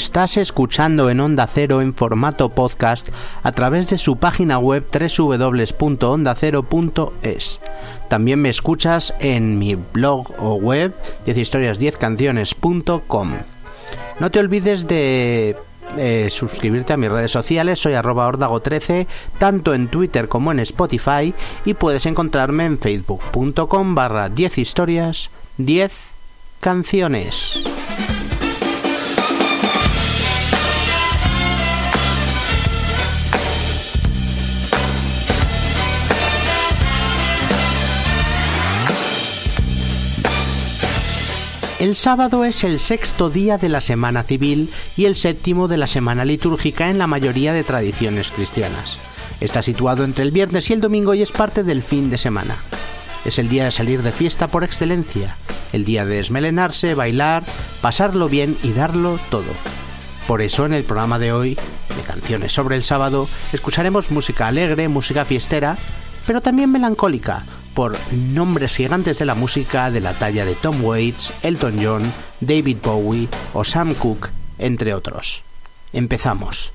Estás escuchando en Onda Cero en formato podcast a través de su página web www.ondacero.es. También me escuchas en mi blog o web 10historias10canciones.com. No te olvides de eh, suscribirte a mis redes sociales, soy arroba ordago13, tanto en Twitter como en Spotify, y puedes encontrarme en facebook.com barra 10 historias 10 canciones. El sábado es el sexto día de la semana civil y el séptimo de la semana litúrgica en la mayoría de tradiciones cristianas. Está situado entre el viernes y el domingo y es parte del fin de semana. Es el día de salir de fiesta por excelencia, el día de desmelenarse, bailar, pasarlo bien y darlo todo. Por eso en el programa de hoy, de canciones sobre el sábado, escucharemos música alegre, música fiestera, pero también melancólica, por nombres gigantes de la música de la talla de Tom Waits, Elton John, David Bowie o Sam Cooke, entre otros. Empezamos.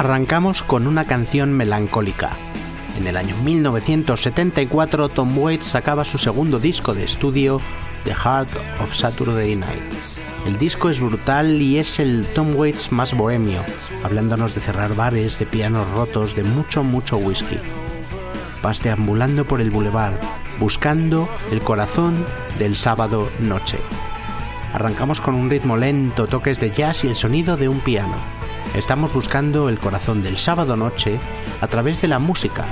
Arrancamos con una canción melancólica. En el año 1974 Tom Waits sacaba su segundo disco de estudio, The Heart of Saturday Night. El disco es brutal y es el Tom Waits más bohemio, hablándonos de cerrar bares, de pianos rotos, de mucho, mucho whisky. Vas deambulando por el boulevard, buscando el corazón del sábado noche. Arrancamos con un ritmo lento, toques de jazz y el sonido de un piano. Estamos buscando el corazón del sábado noche a través de la música.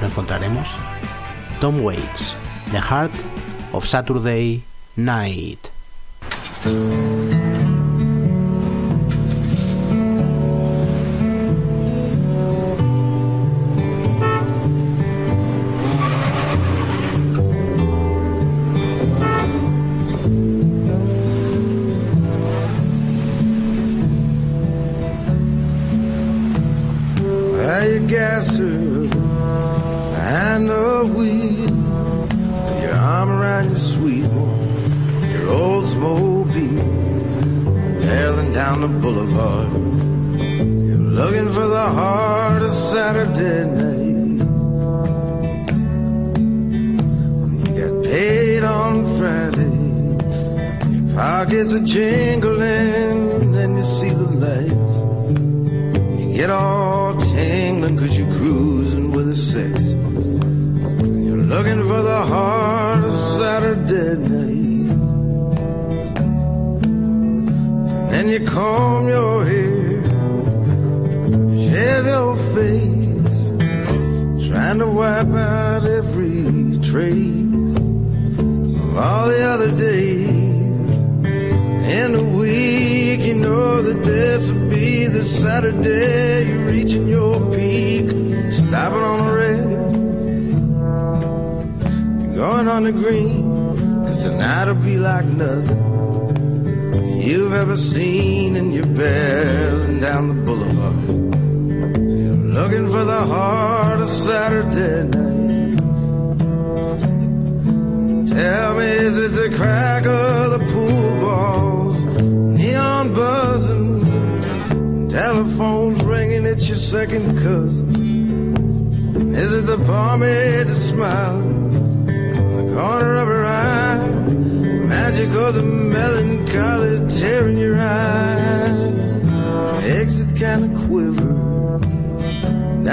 ¿Lo encontraremos? Tom Waits, The Heart of Saturday Night.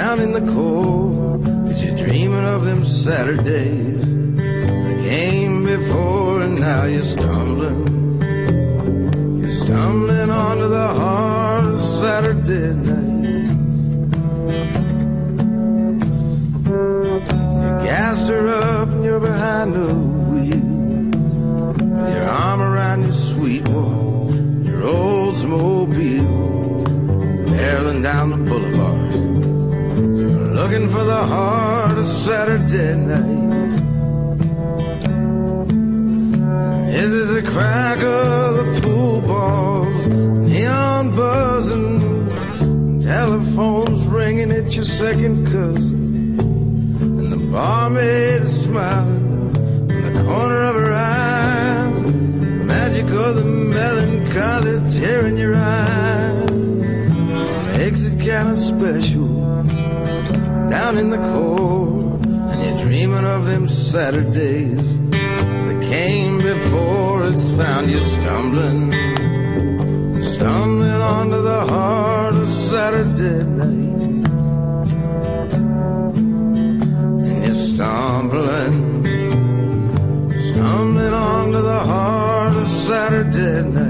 Down in the core. Cause you're dreaming of them Saturdays that came before, and now you're stumbling. You're stumbling onto the hard Saturday night. You gassed her up, and you're behind the wheel with your arm around your sweet one, your Oldsmobile, barreling down the boulevard looking for the heart of Saturday night. Is it the crack of the pool balls, neon buzzing, telephones ringing at your second cousin, and the barmaid is smiling in the corner of her eye, the magic of the melancholy tearing your eye. Makes it kind of special down in the cold, and you're dreaming of them Saturdays that came before it's found you stumbling, stumbling onto the heart of Saturday night, and you're stumbling, stumbling onto the heart of Saturday night.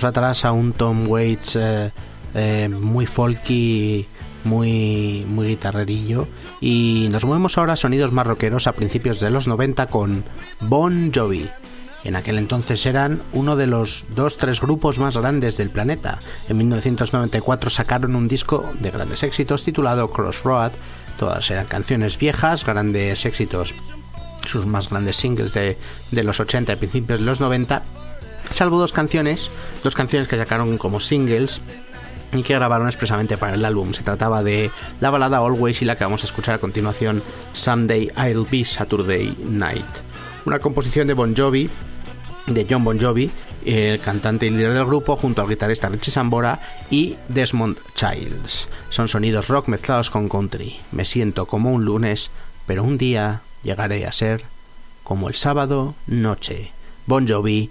Atrás a un Tom Waits eh, eh, muy folky, muy, muy guitarrerillo. Y nos movemos ahora a sonidos más rockeros a principios de los 90 con Bon Jovi. En aquel entonces eran uno de los dos, tres grupos más grandes del planeta. En 1994 sacaron un disco de grandes éxitos titulado Crossroad. Todas eran canciones viejas, grandes éxitos, sus más grandes singles de, de los 80 y principios de los 90 salvo dos canciones, dos canciones que sacaron como singles y que grabaron expresamente para el álbum. Se trataba de la balada Always y la que vamos a escuchar a continuación, Someday I'll Be Saturday Night. Una composición de Bon Jovi, de John Bon Jovi, el cantante y líder del grupo, junto al guitarrista Richie Sambora y Desmond Childs. Son sonidos rock mezclados con country. Me siento como un lunes, pero un día llegaré a ser como el sábado noche. Bon Jovi,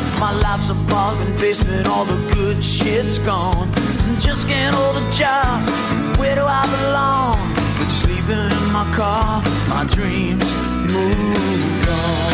My life's a bargain basement. All the good shit's gone. Just can't hold a job. Where do I belong? But sleeping in my car, my dreams moved on.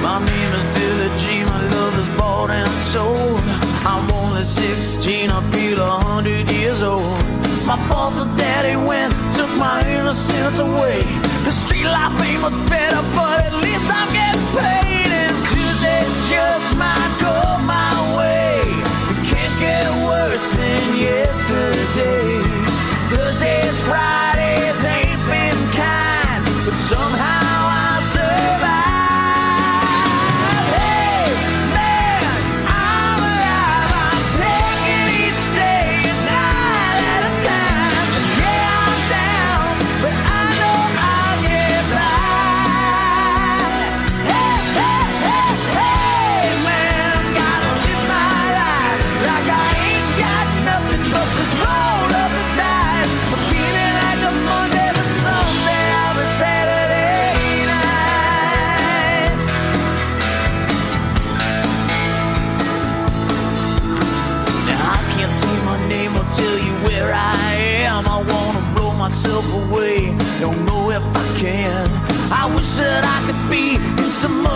My name is Billy G. My love is bought and sold. I'm only 16. I feel a hundred years old. My boss daddy went, took my innocence away. The street life ain't much better, but at least I'm getting paid. And Tuesday just might go my way. It can't get worse than yesterday.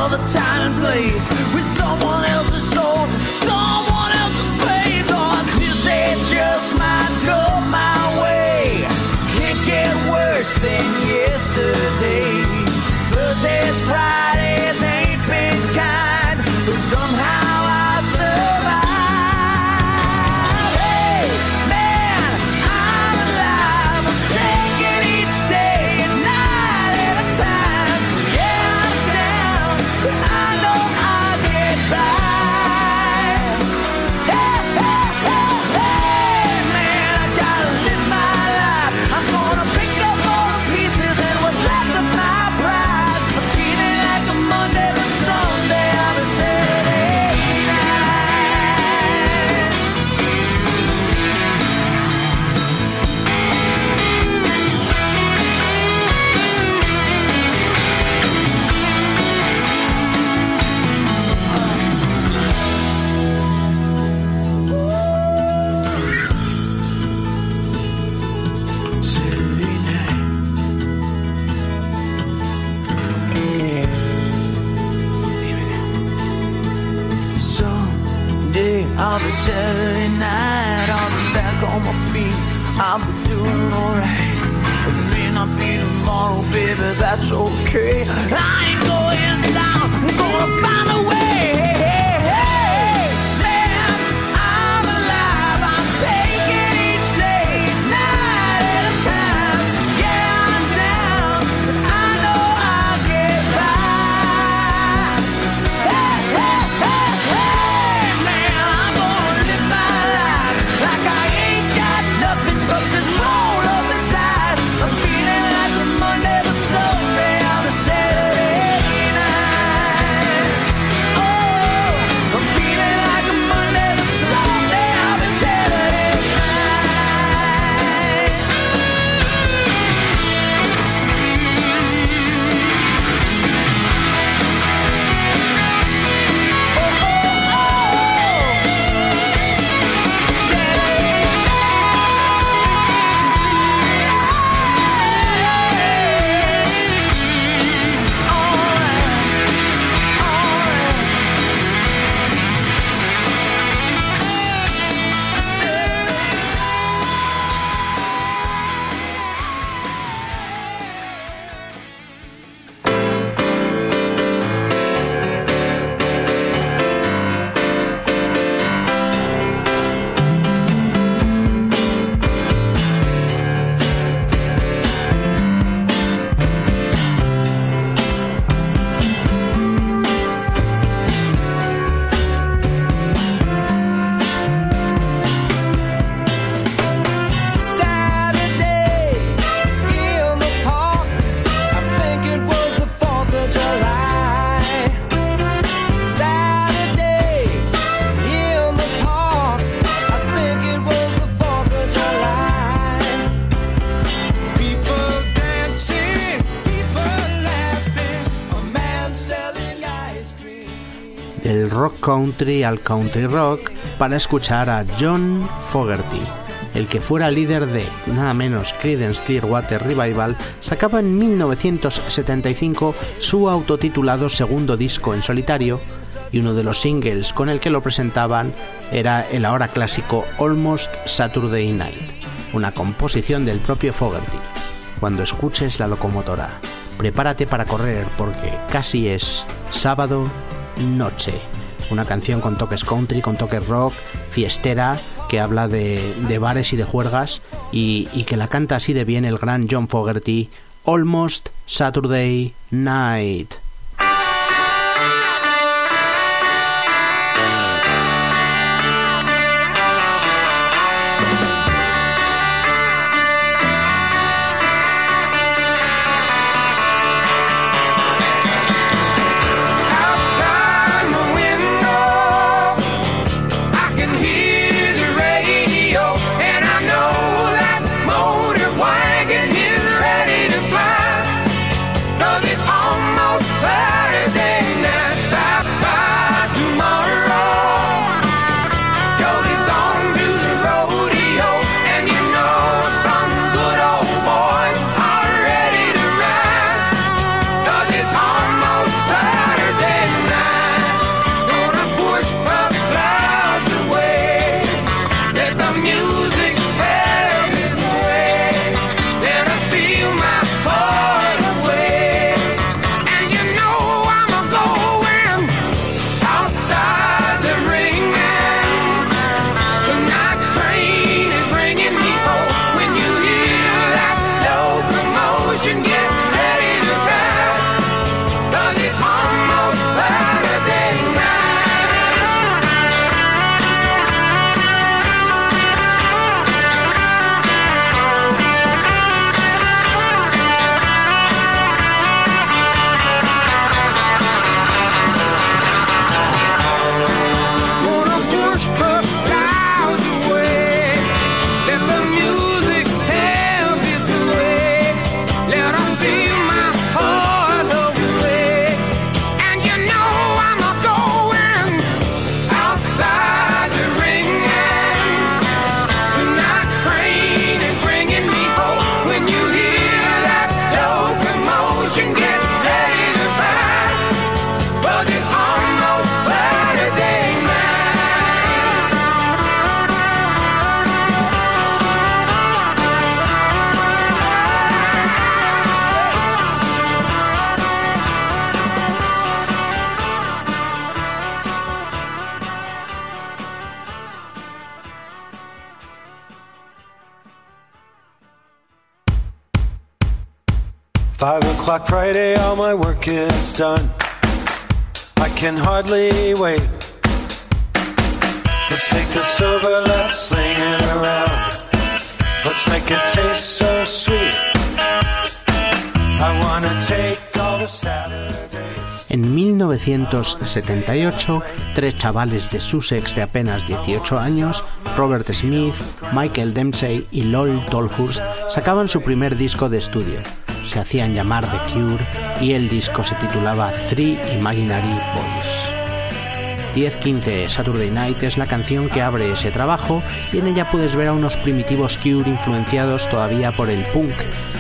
Some other time and place with someone else's soul, someone else's face. Oh, or Tuesday just might come my way. Can't get worse than yesterday. Thursdays, Fridays country al country rock para escuchar a John Fogerty. El que fuera líder de nada menos Creedence Clearwater Revival sacaba en 1975 su autotitulado segundo disco en solitario y uno de los singles con el que lo presentaban era el ahora clásico Almost Saturday Night, una composición del propio Fogerty. Cuando escuches la locomotora, prepárate para correr porque casi es sábado noche. Una canción con toques country, con toques rock, fiestera, que habla de, bares y de juergas y que la canta así de bien el gran John Fogerty, Almost Saturday Night. My work is done. I can hardly wait. Let's take this over, let's sling it around. Let's make it taste so sweet. I wanna take all the Saturdays. En 1978, tres chavales de Sussex de apenas 18 años, Robert Smith, Michael Dempsey y Lol Tolhurst, sacaban su primer disco de estudio. Se hacían llamar The Cure y el disco se titulaba Three Imaginary Boys. 10-15 Saturday Night es la canción que abre ese trabajo y en ella puedes ver a unos primitivos Cure influenciados todavía por el punk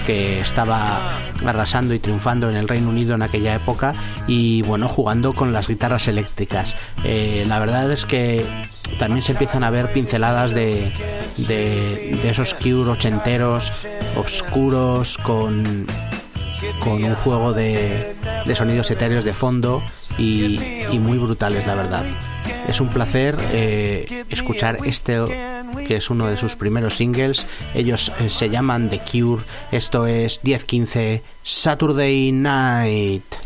que estaba arrasando y triunfando en el Reino Unido en aquella época y bueno jugando con las guitarras eléctricas. Eh, la verdad es que también se empiezan a ver pinceladas de, de, de esos Cure ochenteros, oscuros, con con un juego de, de sonidos etéreos de fondo y, muy brutales, la verdad. Es un placer eh, escuchar este que es uno de sus primeros singles. Ellos eh, se llaman The Cure. Esto es 10-15 Saturday Night.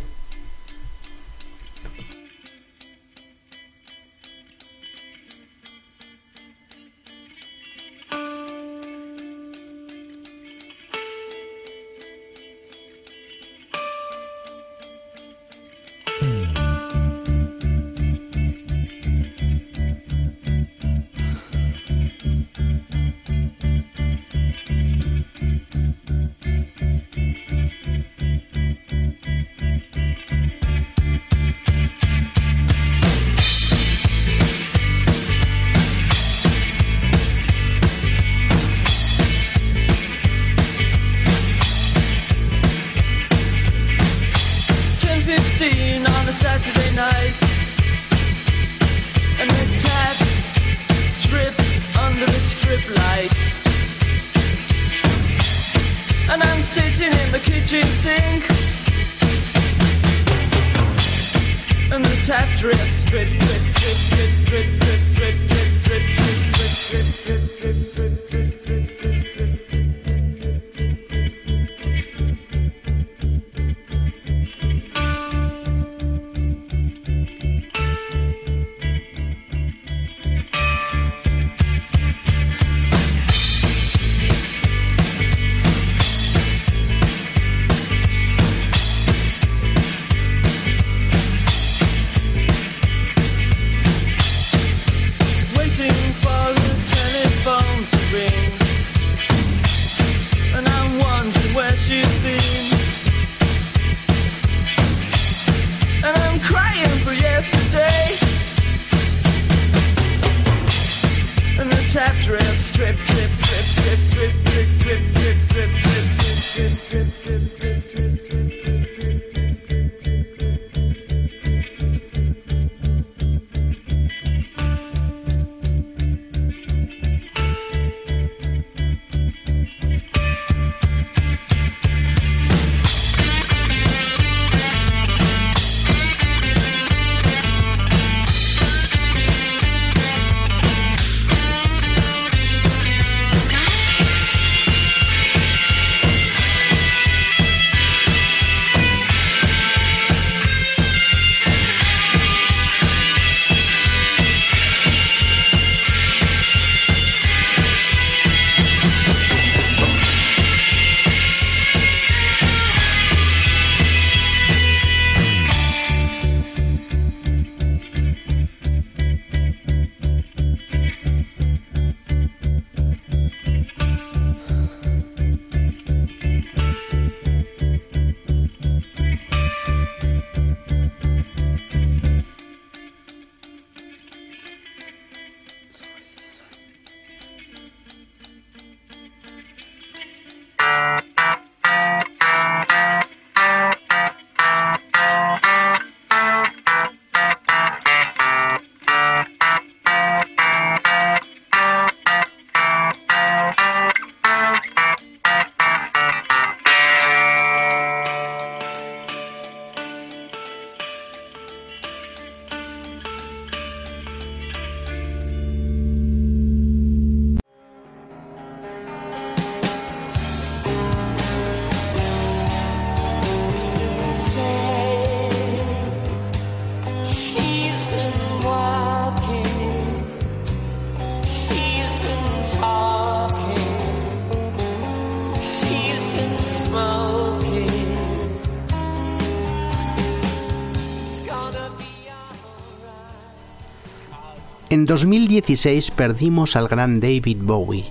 2016 perdimos al gran David Bowie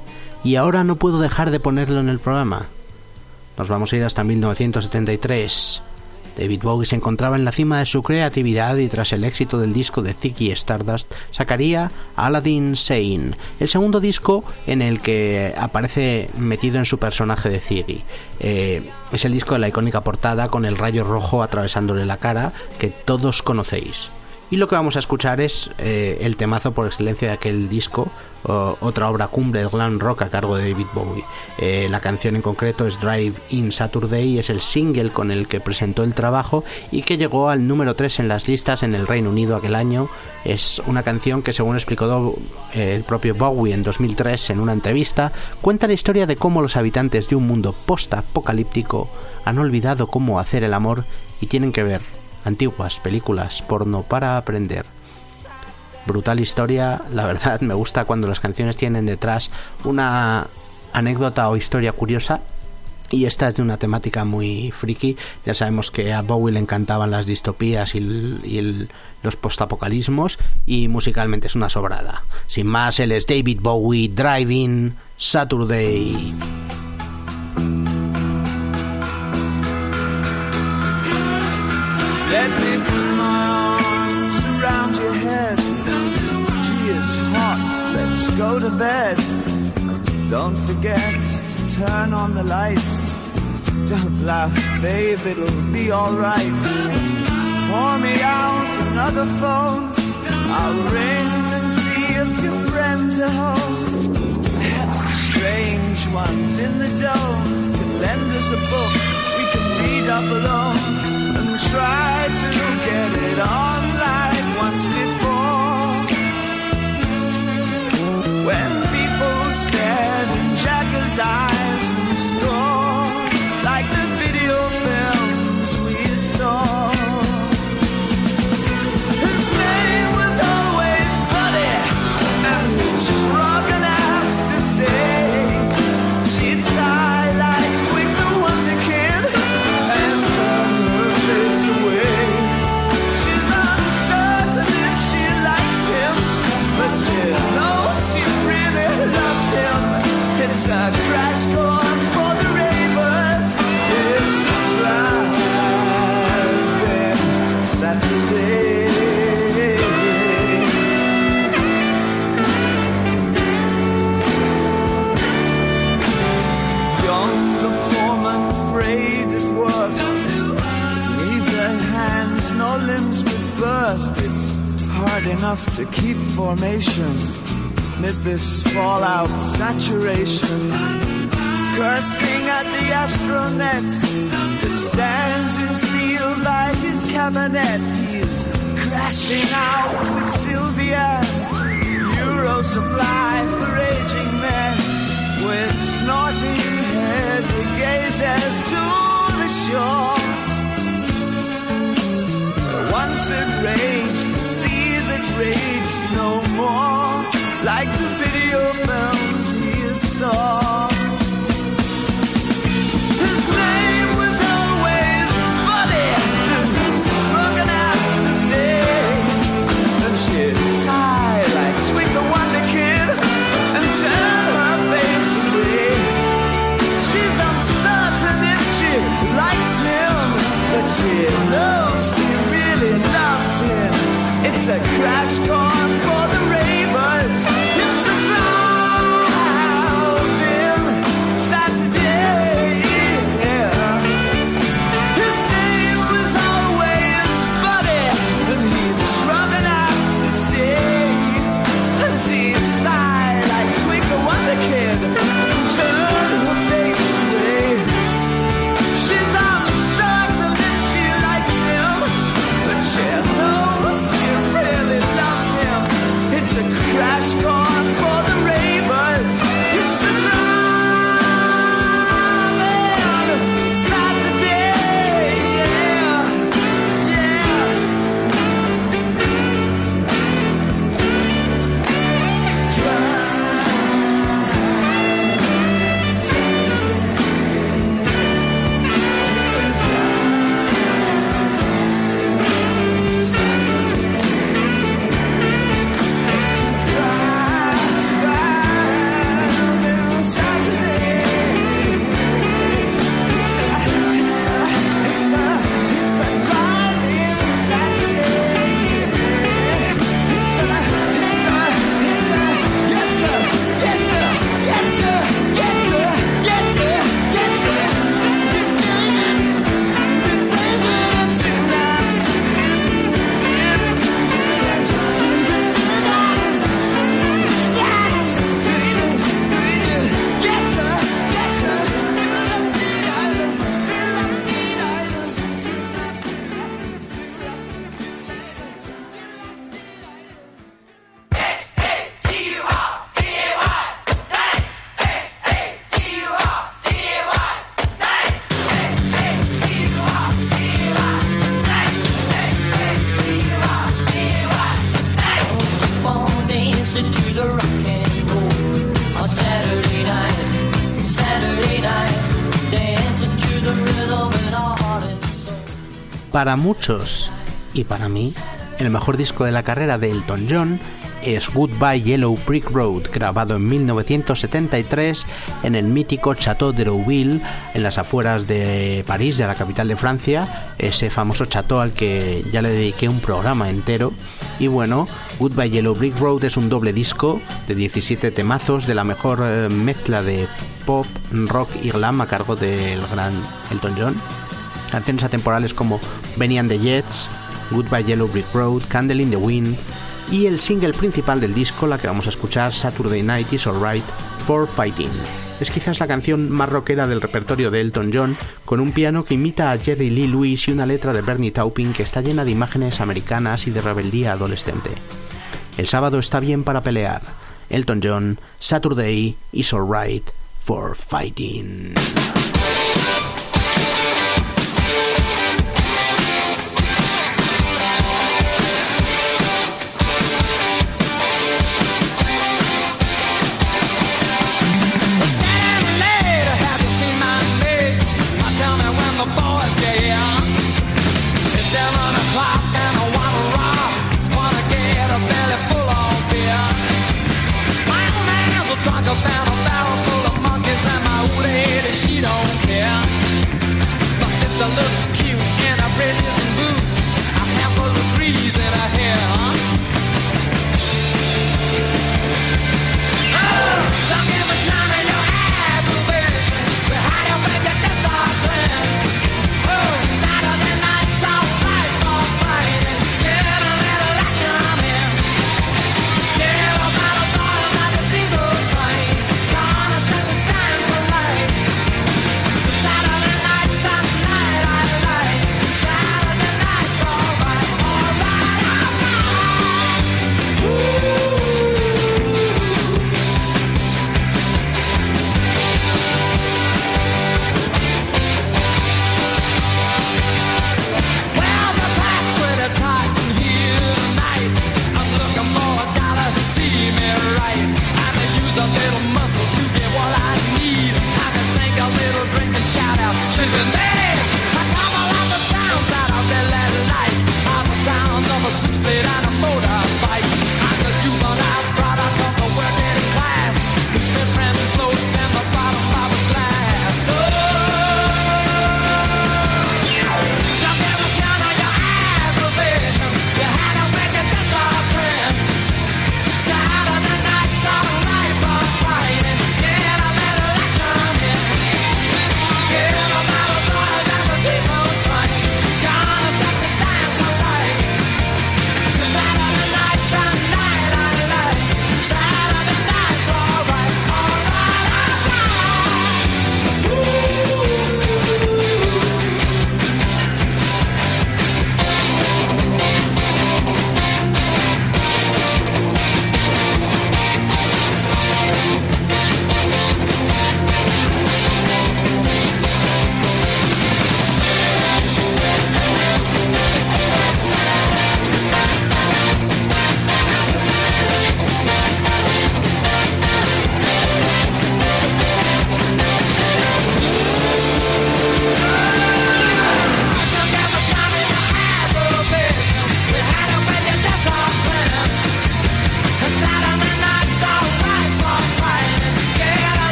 y ahora no puedo dejar de ponerlo en el programa. Nos vamos a ir hasta 1973. David Bowie se encontraba en la cima de su creatividad y tras el éxito del disco de Ziggy Stardust sacaría Aladdin Sane, el segundo disco en el que aparece metido en su personaje de Ziggy. Eh, es el disco de la icónica portada con el rayo rojo atravesándole la cara que todos conocéis. Y lo que vamos a escuchar es eh, el temazo por excelencia de aquel disco, otra obra cumbre del glam rock a cargo de David Bowie. Eh, la canción en concreto es Drive In Saturday es el single con el que presentó el trabajo y que llegó al número 3 en las listas en el Reino Unido aquel año. Es una canción que según explicó eh, el propio Bowie en 2003 en una entrevista, cuenta la historia de cómo los habitantes de un mundo post-apocalíptico han olvidado cómo hacer el amor y tienen que ver antiguas películas porno para aprender. Brutal historia, la verdad me gusta cuando las canciones tienen detrás una anécdota o historia curiosa y esta es de una temática muy friki. Ya sabemos que a Bowie le encantaban las distopías y, los postapocalismos y musicalmente es una sobrada. Sin más, él es David Bowie, Driving Saturday. Go to bed. Don't forget to turn on the light. Don't laugh, babe, it'll be alright. Pour me out another phone. I'll ring and see if your friends are home. Perhaps the strange ones in the dome can lend us a book we can read up alone and try to get it on once before. When people stared in Jagger's eyes limbs would burst. It's hard enough to keep formation mid this fallout saturation. Cursing at the astronaut that stands in steel by his cabinet. He's crashing out with Sylvia. Euro supply for aging men with snorting head he gazes to the shore. Once it raged, the sea that raged no more, like the video films he saw. His name a crash course Para muchos y para mí, el mejor disco de la carrera de Elton John es Goodbye Yellow Brick Road, grabado en 1973 en el mítico Chateau de Rouville, en las afueras de París, de la capital de Francia, ese famoso chateau al que ya le dediqué un programa entero. Y bueno, Goodbye Yellow Brick Road es un doble disco de 17 temazos de la mejor eh, mezcla de pop, rock y glam a cargo del gran Elton John. Canciones atemporales como Benny and the Jets, Goodbye Yellow Brick Road, Candle in the Wind y el single principal del disco, la que vamos a escuchar, Saturday Night is Alright for Fighting. Es quizás la canción más rockera del repertorio de Elton John, con un piano que imita a Jerry Lee Lewis y una letra de Bernie Taupin que está llena de imágenes americanas y de rebeldía adolescente. El sábado está bien para pelear. Elton John, Saturday is Alright for Fighting.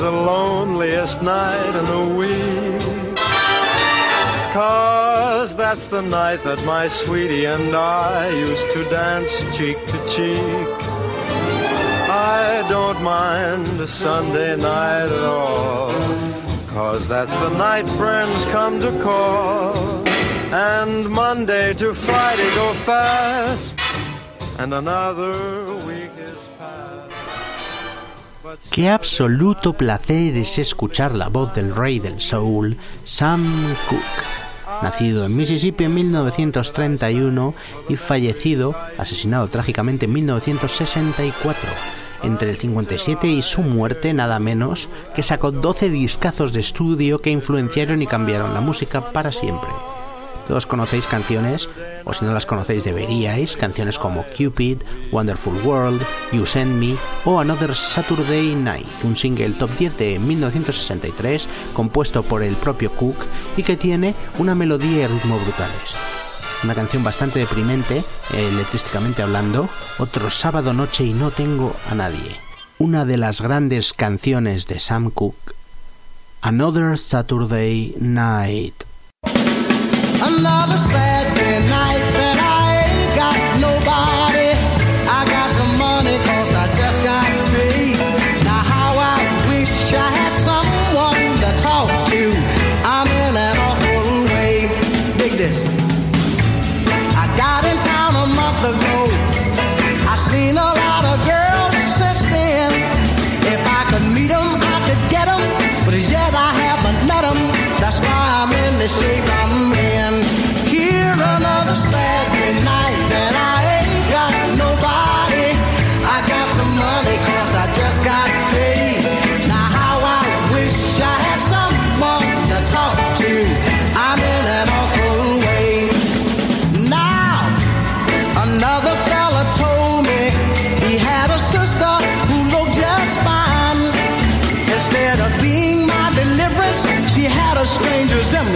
The loneliest night in the week. Cause that's the night that my sweetie and I used to dance cheek to cheek. I don't mind a Sunday night at all. Cause that's the night friends come to call. And Monday to Friday go fast. And another Qué absoluto placer es escuchar la voz del rey del soul, Sam Cooke. Nacido en Mississippi en 1931 y fallecido, asesinado trágicamente en 1964. Entre el 57 y su muerte, nada menos, que sacó 12 discazos de estudio que influenciaron y cambiaron la música para siempre. Todos conocéis canciones, o si no las conocéis deberíais, canciones como Cupid, Wonderful World, You Send Me o Another Saturday Night, un single top 10 de 1963 compuesto por el propio Cook y que tiene una melodía y ritmo brutales. Una canción bastante deprimente, eh, letrísticamente hablando, otro sábado noche y no tengo a nadie. Una de las grandes canciones de Sam Cooke, Another Saturday Night. Another that I ain't got nobody. I got some money cause I just got paid. Now how I wish I had someone to talk to. I'm in an awful way. Dig this. I got in town a month ago. I seen a lot of girls since. If I could meet 'em, I could. But as yet I haven't. That's why I'm in the shape I'm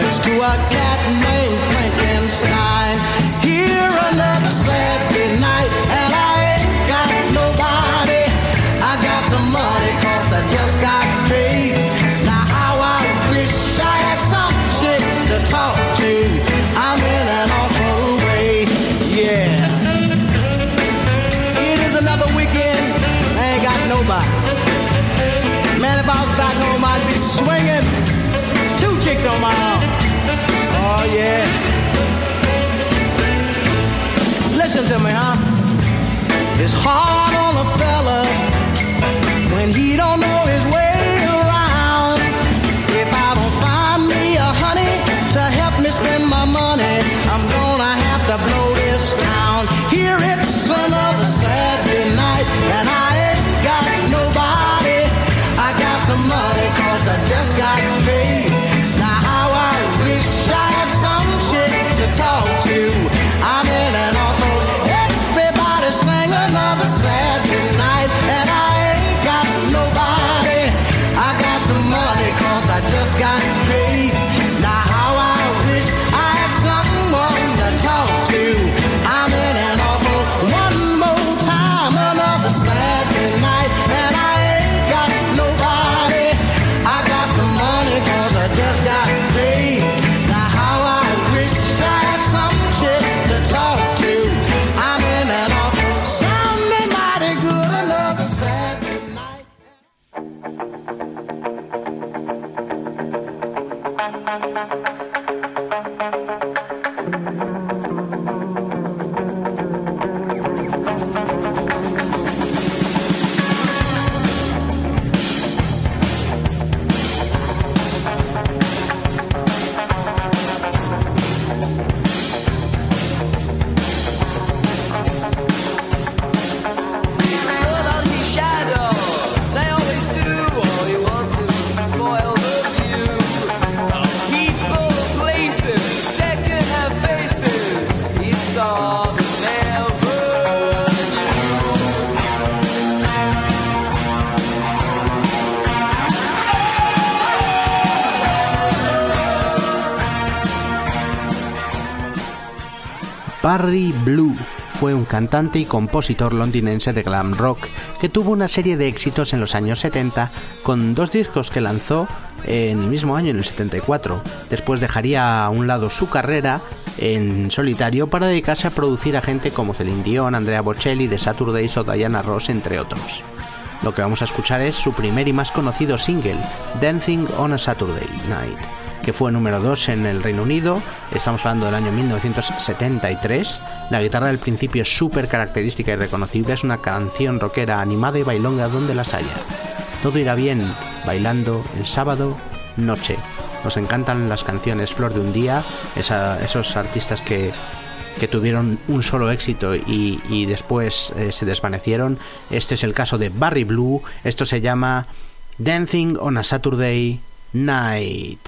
to a Listen to me, huh? It's hard cantante y compositor londinense de glam rock que tuvo una serie de éxitos en los años 70 con dos discos que lanzó en el mismo año, en el 74. Después dejaría a un lado su carrera en solitario para dedicarse a producir a gente como Celine Dion, Andrea Bocelli, The Saturdays o Diana Ross, entre otros. Lo que vamos a escuchar es su primer y más conocido single, Dancing on a Saturday Night, que fue número 2 en el Reino Unido, estamos hablando del año 1973. La guitarra del principio es súper característica y reconocible, es una canción rockera animada y bailonga donde las haya. Todo irá bien bailando el sábado noche. Nos encantan las canciones Flor de un Día, esos artistas que, que tuvieron un solo éxito y, y después eh, se desvanecieron. Este es el caso de Barry Blue, esto se llama Dancing on a Saturday Night.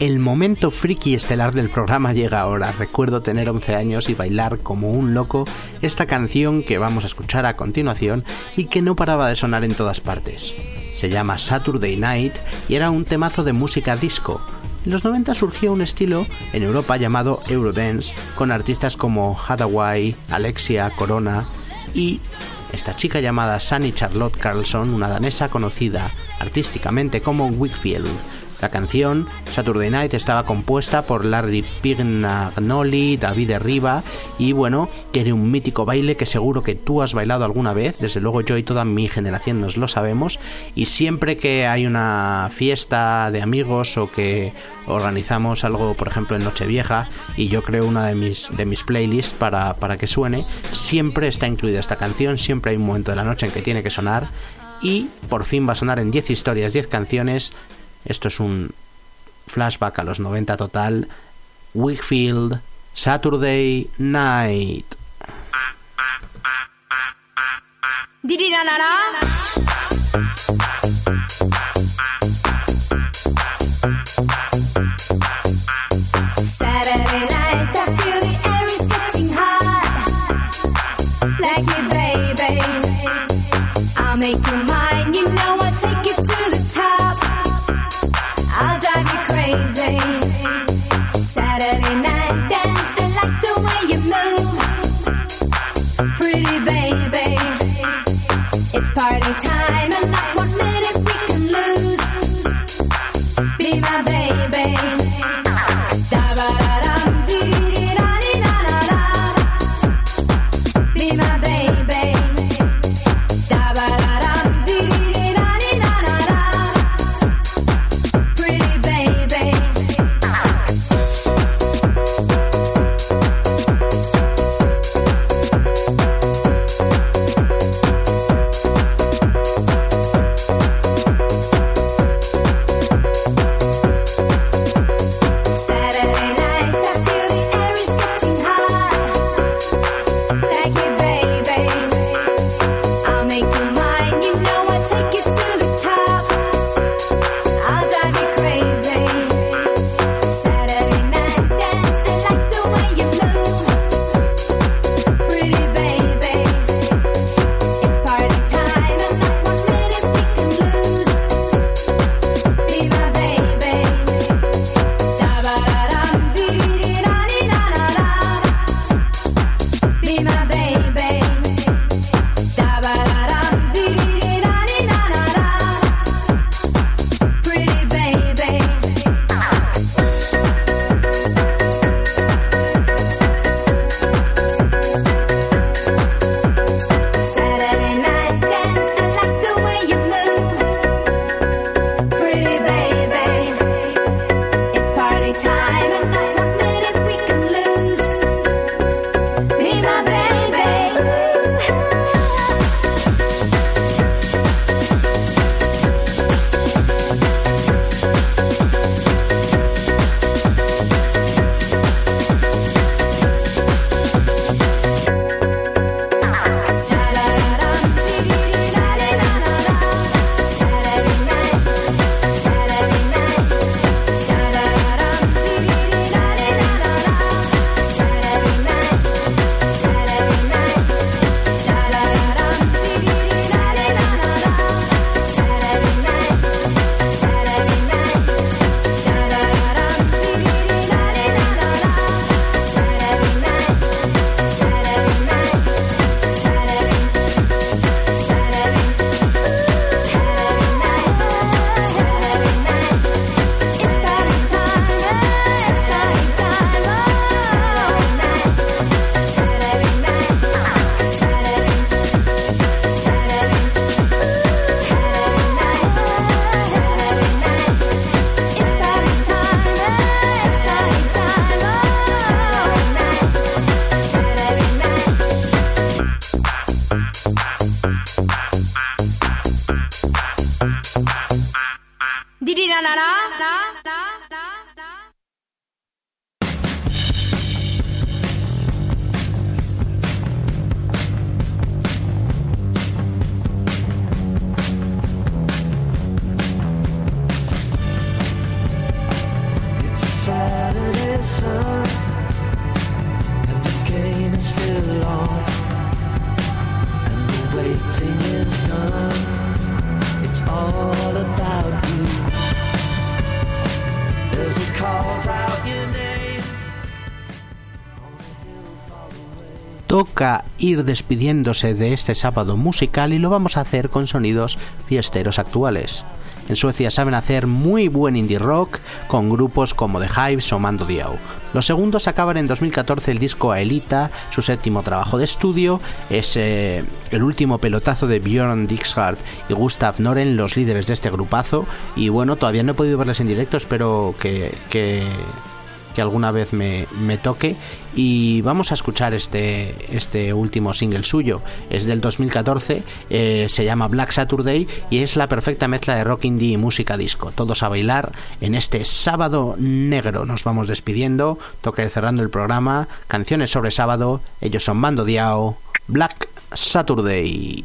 El momento friki estelar del programa llega ahora. Recuerdo tener 11 años y bailar como un loco esta canción que vamos a escuchar a continuación y que no paraba de sonar en todas partes. Se llama Saturday Night y era un temazo de música disco. En los 90 surgió un estilo en Europa llamado Eurodance con artistas como Hathaway, Alexia, Corona y esta chica llamada Sunny Charlotte Carlson, una danesa conocida artísticamente como Wickfield. La canción Saturday Night estaba compuesta por Larry Pignanoli, David Riva y bueno, tiene un mítico baile que seguro que tú has bailado alguna vez, desde luego yo y toda mi generación nos lo sabemos y siempre que hay una fiesta de amigos o que organizamos algo, por ejemplo, en Nochevieja y yo creo una de mis, de mis playlists para, para que suene, siempre está incluida esta canción, siempre hay un momento de la noche en que tiene que sonar y por fin va a sonar en 10 historias, 10 canciones. Esto es un flashback a los 90 total. Wickfield, Saturday Night. It's party time ir despidiéndose de este sábado musical y lo vamos a hacer con sonidos fiesteros actuales. En Suecia saben hacer muy buen indie rock con grupos como The Hives o Mando Diao. Los segundos acaban en 2014 el disco Aelita, su séptimo trabajo de estudio, es eh, el último pelotazo de Björn Dixhard y Gustav Noren, los líderes de este grupazo. Y bueno, todavía no he podido verles en directo, espero que, que, que alguna vez me, me toque. Y vamos a escuchar este, este último single suyo. Es del 2014, eh, se llama Black Saturday y es la perfecta mezcla de rock indie y música disco. Todos a bailar en este sábado negro. Nos vamos despidiendo, ir cerrando el programa. Canciones sobre sábado, ellos son Mando Diao, Black Saturday.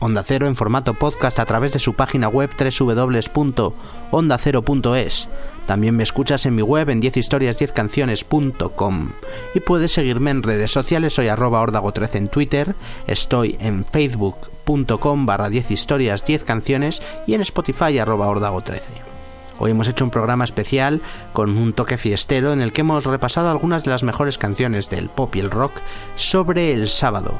Onda Cero en formato podcast a través de su página web www.ondacero.es. También me escuchas en mi web en 10historias10canciones.com y puedes seguirme en redes sociales, soy arroba ordago13 en Twitter, estoy en facebook.com barra 10 historias 10 canciones y en Spotify arroba ordago13. Hoy hemos hecho un programa especial con un toque fiestero en el que hemos repasado algunas de las mejores canciones del pop y el rock sobre el sábado.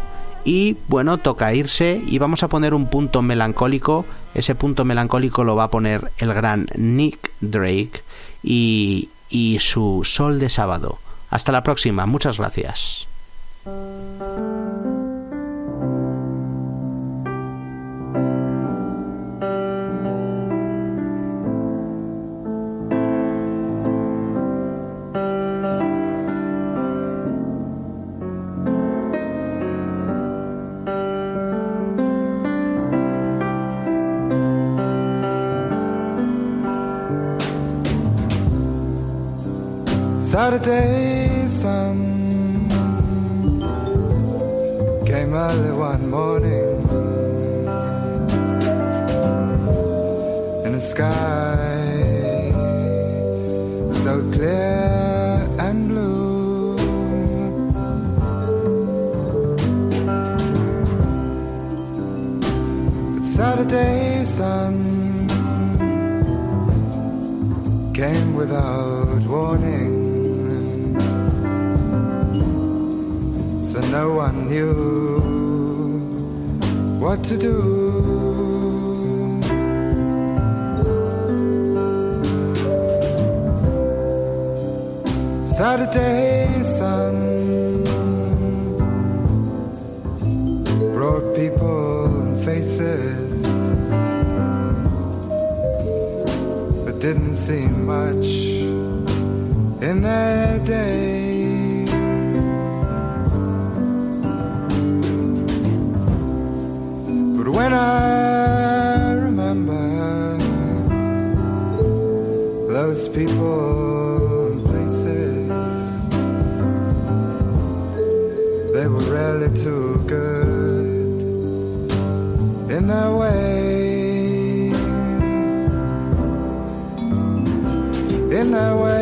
Y bueno, toca irse y vamos a poner un punto melancólico. Ese punto melancólico lo va a poner el gran Nick Drake y, y su Sol de Sábado. Hasta la próxima, muchas gracias. Saturday sun um, came early one morning in the sky so clear and blue. But Saturday sun um, came without warning. So no one knew what to do. Saturday sun brought people and faces, but didn't seem much in their day. When I remember those people and places, they were really too good in their way. In their way,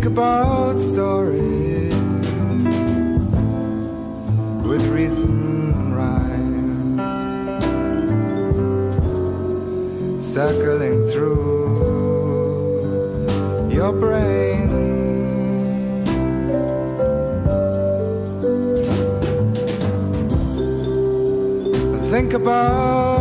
Think about stories with reason rhyme, circling through your brain. And Think about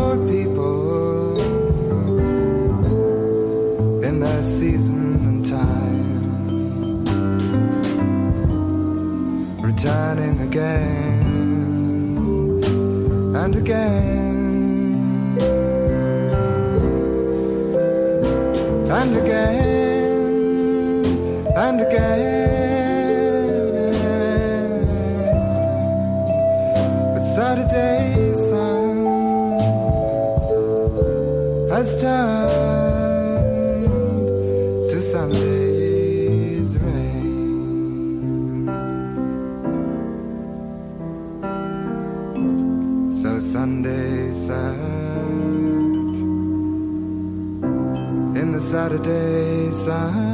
again and again and again and again. But Saturday sun has turned Saturday sun